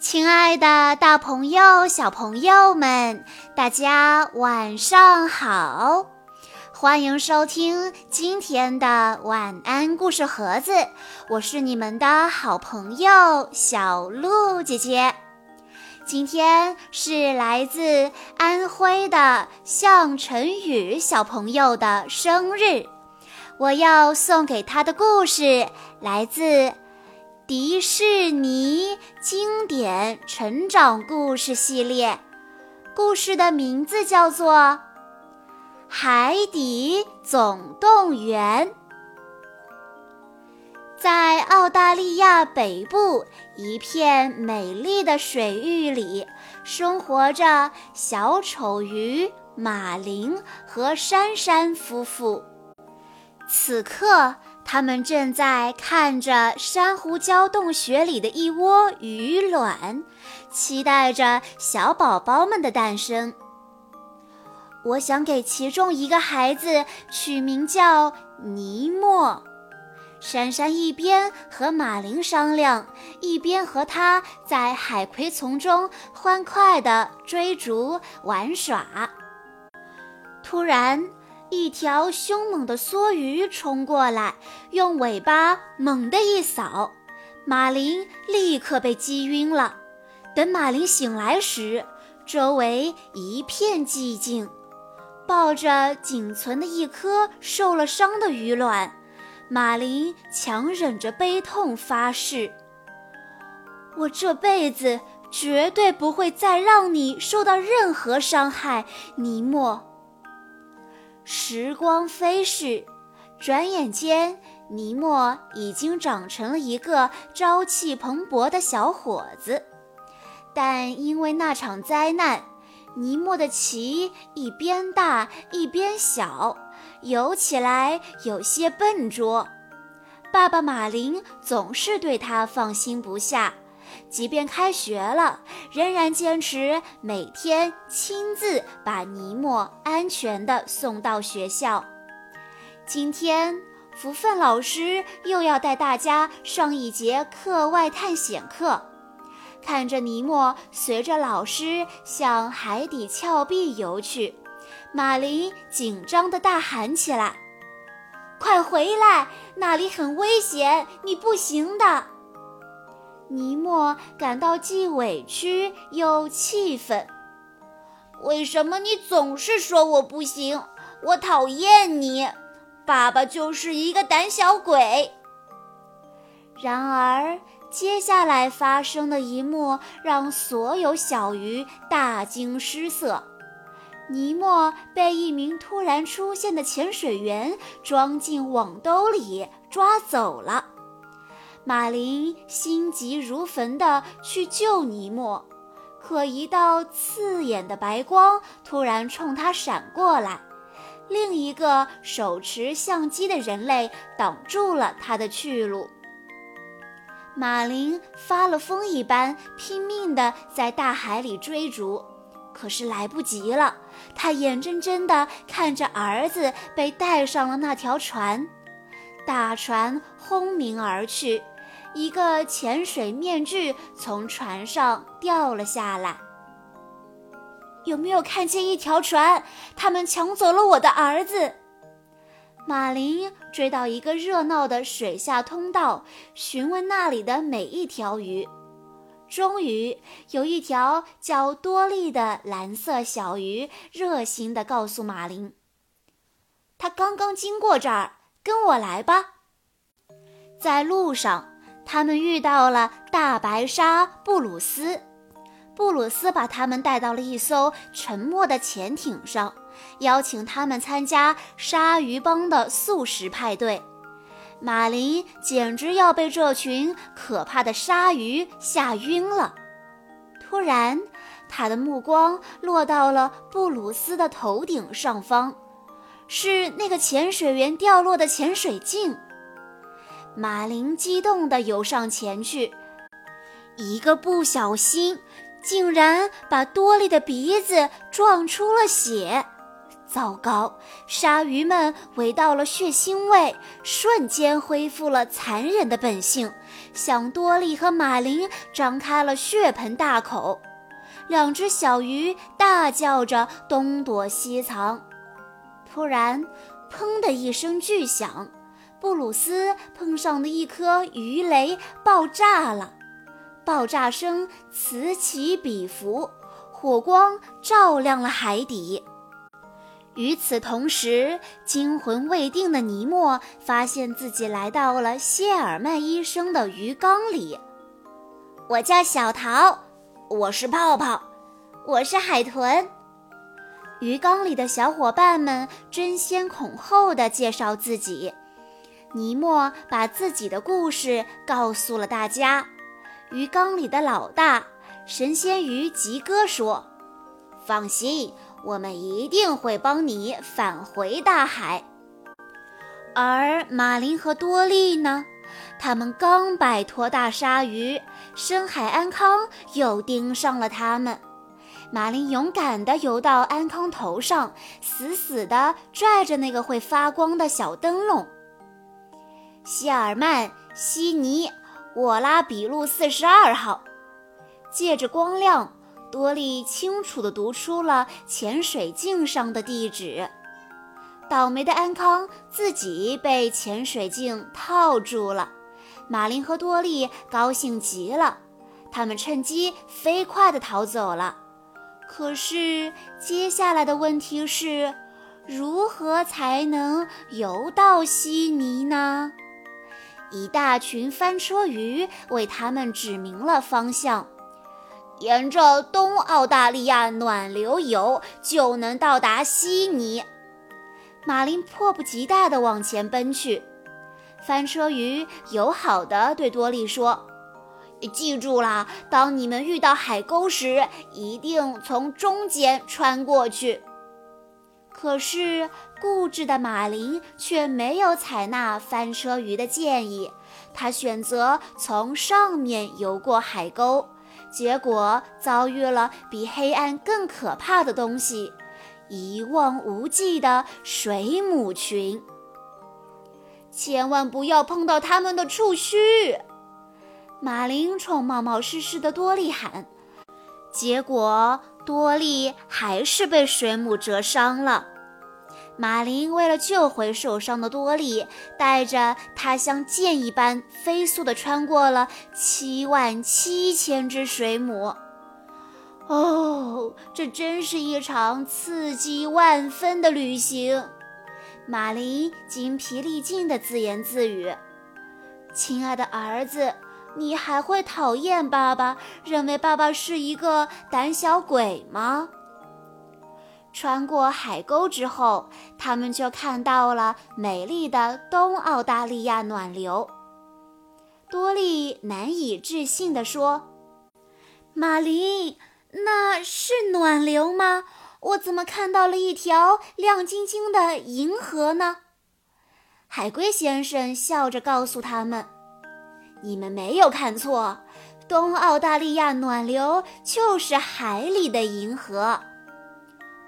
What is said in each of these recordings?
亲爱的，大朋友、小朋友们，大家晚上好！欢迎收听今天的晚安故事盒子，我是你们的好朋友小鹿姐姐。今天是来自安徽的向晨宇小朋友的生日，我要送给他的故事来自。迪士尼经典成长故事系列，故事的名字叫做《海底总动员》。在澳大利亚北部一片美丽的水域里，生活着小丑鱼马林和珊珊夫妇。此刻。他们正在看着珊瑚礁洞穴里的一窝鱼卵，期待着小宝宝们的诞生。我想给其中一个孩子取名叫尼莫。珊珊一边和马林商量，一边和他在海葵丛中欢快地追逐玩耍。突然。一条凶猛的梭鱼冲过来，用尾巴猛地一扫，马林立刻被击晕了。等马林醒来时，周围一片寂静。抱着仅存的一颗受了伤的鱼卵，马林强忍着悲痛发誓：“我这辈子绝对不会再让你受到任何伤害，尼莫。”时光飞逝，转眼间，尼莫已经长成了一个朝气蓬勃的小伙子。但因为那场灾难，尼莫的鳍一边大一边小，游起来有些笨拙。爸爸马林总是对他放心不下。即便开学了，仍然坚持每天亲自把尼莫安全地送到学校。今天，福分老师又要带大家上一节课外探险课。看着尼莫随着老师向海底峭壁游去，马林紧张地大喊起来：“快回来，那里很危险，你不行的！”尼莫感到既委屈又气愤。为什么你总是说我不行？我讨厌你！爸爸就是一个胆小鬼。然而，接下来发生的一幕让所有小鱼大惊失色：尼莫被一名突然出现的潜水员装进网兜里抓走了。马林心急如焚地去救尼莫，可一道刺眼的白光突然冲他闪过来，另一个手持相机的人类挡住了他的去路。马林发了疯一般拼命地在大海里追逐，可是来不及了，他眼睁睁地看着儿子被带上了那条船，大船轰鸣而去。一个潜水面具从船上掉了下来。有没有看见一条船？他们抢走了我的儿子。马林追到一个热闹的水下通道，询问那里的每一条鱼。终于有一条叫多利的蓝色小鱼热心地告诉马林：“他刚刚经过这儿，跟我来吧。”在路上。他们遇到了大白鲨布鲁斯，布鲁斯把他们带到了一艘沉没的潜艇上，邀请他们参加鲨鱼帮的素食派对。马林简直要被这群可怕的鲨鱼吓晕了。突然，他的目光落到了布鲁斯的头顶上方，是那个潜水员掉落的潜水镜。马林激动地游上前去，一个不小心，竟然把多利的鼻子撞出了血。糟糕！鲨鱼们闻到了血腥味，瞬间恢复了残忍的本性，向多利和马林张开了血盆大口。两只小鱼大叫着东躲西藏。突然，砰的一声巨响，布鲁斯碰上的一颗鱼雷爆炸了。爆炸声此起彼伏，火光照亮了海底。与此同时，惊魂未定的尼莫发现自己来到了谢尔曼医生的鱼缸里。我叫小桃，我是泡泡，我是海豚。鱼缸里的小伙伴们争先恐后地介绍自己。尼莫把自己的故事告诉了大家。鱼缸里的老大神仙鱼吉哥说：“放心，我们一定会帮你返回大海。”而马林和多利呢？他们刚摆脱大鲨鱼，深海安康又盯上了他们。马林勇敢地游到安康头上，死死地拽着那个会发光的小灯笼。希尔曼、悉尼。沃拉比路四十二号，借着光亮，多利清楚地读出了潜水镜上的地址。倒霉的安康自己被潜水镜套住了。马林和多利高兴极了，他们趁机飞快地逃走了。可是接下来的问题是，如何才能游到悉尼呢？一大群翻车鱼为他们指明了方向，沿着东澳大利亚暖流游就能到达悉尼。马林迫不及待地往前奔去。翻车鱼友好地对多利说：“记住啦，当你们遇到海沟时，一定从中间穿过去。”可是，固执的马林却没有采纳翻车鱼的建议，他选择从上面游过海沟，结果遭遇了比黑暗更可怕的东西——一望无际的水母群。千万不要碰到它们的触须！马林冲冒冒失失的多利喊，结果。多利还是被水母蛰伤了。马林为了救回受伤的多利，带着他像箭一般飞速地穿过了七万七千只水母。哦，这真是一场刺激万分的旅行！马林精疲力尽地自言自语：“亲爱的儿子。”你还会讨厌爸爸，认为爸爸是一个胆小鬼吗？穿过海沟之后，他们就看到了美丽的东澳大利亚暖流。多利难以置信地说：“马林，那是暖流吗？我怎么看到了一条亮晶晶的银河呢？”海龟先生笑着告诉他们。你们没有看错，东澳大利亚暖流就是海里的银河。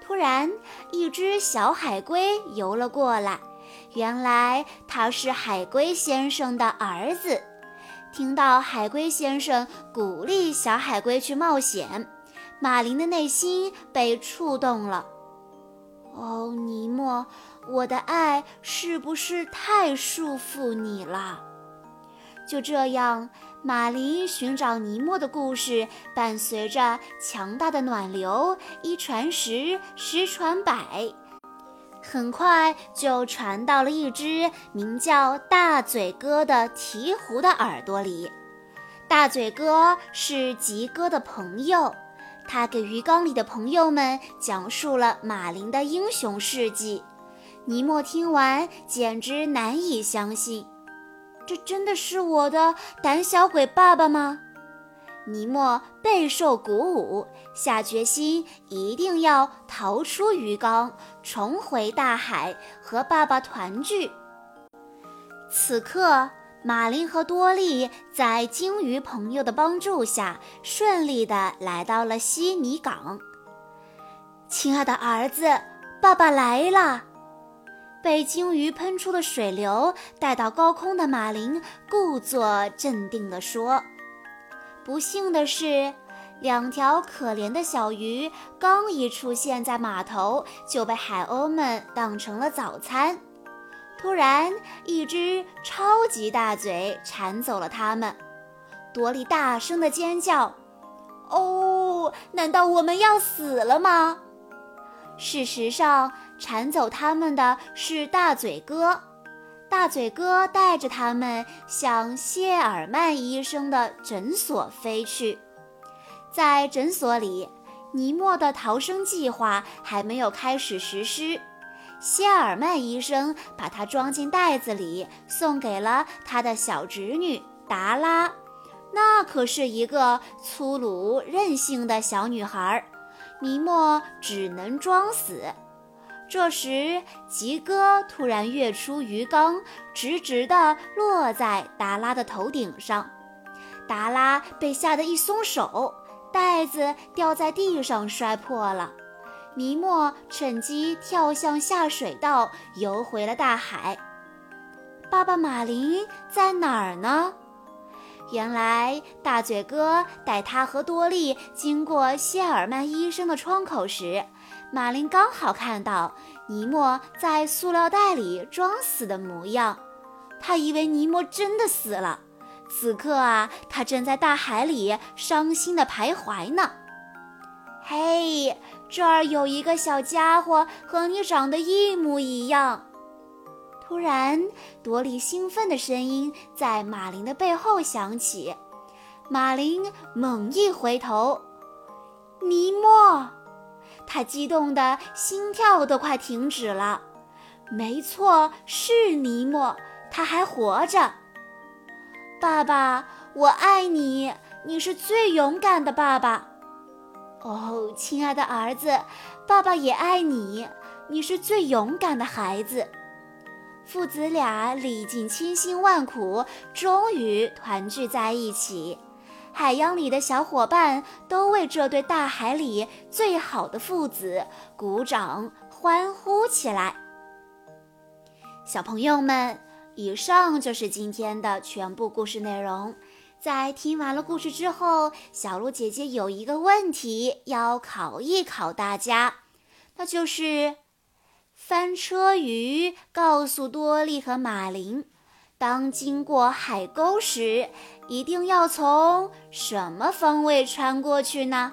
突然，一只小海龟游了过来，原来它是海龟先生的儿子。听到海龟先生鼓励小海龟去冒险，马林的内心被触动了。哦，尼莫，我的爱是不是太束缚你了？就这样，马林寻找尼莫的故事伴随着强大的暖流，一传十，十传百，很快就传到了一只名叫大嘴哥的鹈鹕的耳朵里。大嘴哥是吉哥的朋友，他给鱼缸里的朋友们讲述了马林的英雄事迹。尼莫听完，简直难以相信。这真的是我的胆小鬼爸爸吗？尼莫备受鼓舞，下决心一定要逃出鱼缸，重回大海，和爸爸团聚。此刻，马林和多利在鲸鱼朋友的帮助下，顺利地来到了悉尼港。亲爱的儿子，爸爸来了！”被鲸鱼喷出的水流带到高空的马林故作镇定地说：“不幸的是，两条可怜的小鱼刚一出现在码头，就被海鸥们当成了早餐。突然，一只超级大嘴馋走了它们。多利大声地尖叫：‘哦，难道我们要死了吗？’事实上。”铲走他们的是大嘴哥，大嘴哥带着他们向谢尔曼医生的诊所飞去。在诊所里，尼莫的逃生计划还没有开始实施。谢尔曼医生把他装进袋子里，送给了他的小侄女达拉。那可是一个粗鲁任性的小女孩，尼莫只能装死。这时，吉哥突然跃出鱼缸，直直地落在达拉的头顶上。达拉被吓得一松手，袋子掉在地上摔破了。尼莫趁机跳向下水道，游回了大海。爸爸马林在哪儿呢？原来，大嘴哥带他和多利经过谢尔曼医生的窗口时。马林刚好看到尼莫在塑料袋里装死的模样，他以为尼莫真的死了。此刻啊，他正在大海里伤心地徘徊呢。嘿，这儿有一个小家伙和你长得一模一样。突然，多莉兴奋的声音在马林的背后响起。马林猛一回头，尼莫。他激动的心跳都快停止了。没错，是尼莫，他还活着。爸爸，我爱你，你是最勇敢的爸爸。哦，亲爱的儿子，爸爸也爱你，你是最勇敢的孩子。父子俩历尽千辛万苦，终于团聚在一起。海洋里的小伙伴都为这对大海里最好的父子鼓掌欢呼起来。小朋友们，以上就是今天的全部故事内容。在听完了故事之后，小鹿姐姐有一个问题要考一考大家，那就是翻车鱼告诉多利和马林。当经过海沟时，一定要从什么方位穿过去呢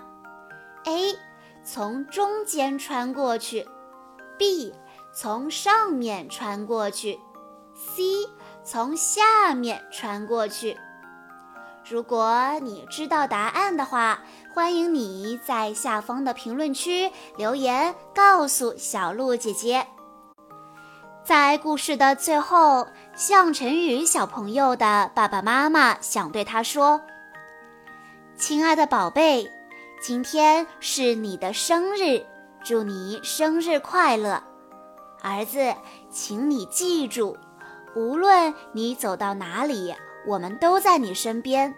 ？A. 从中间穿过去；B. 从上面穿过去；C. 从下面穿过去。如果你知道答案的话，欢迎你在下方的评论区留言告诉小鹿姐姐。在故事的最后，向晨宇小朋友的爸爸妈妈想对他说：“亲爱的宝贝，今天是你的生日，祝你生日快乐！儿子，请你记住，无论你走到哪里，我们都在你身边。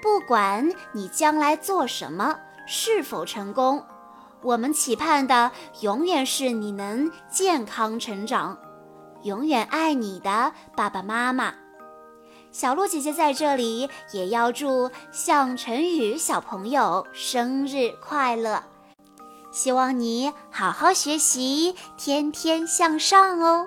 不管你将来做什么，是否成功，我们期盼的永远是你能健康成长。”永远爱你的爸爸妈妈，小鹿姐姐在这里也要祝向晨宇小朋友生日快乐，希望你好好学习，天天向上哦。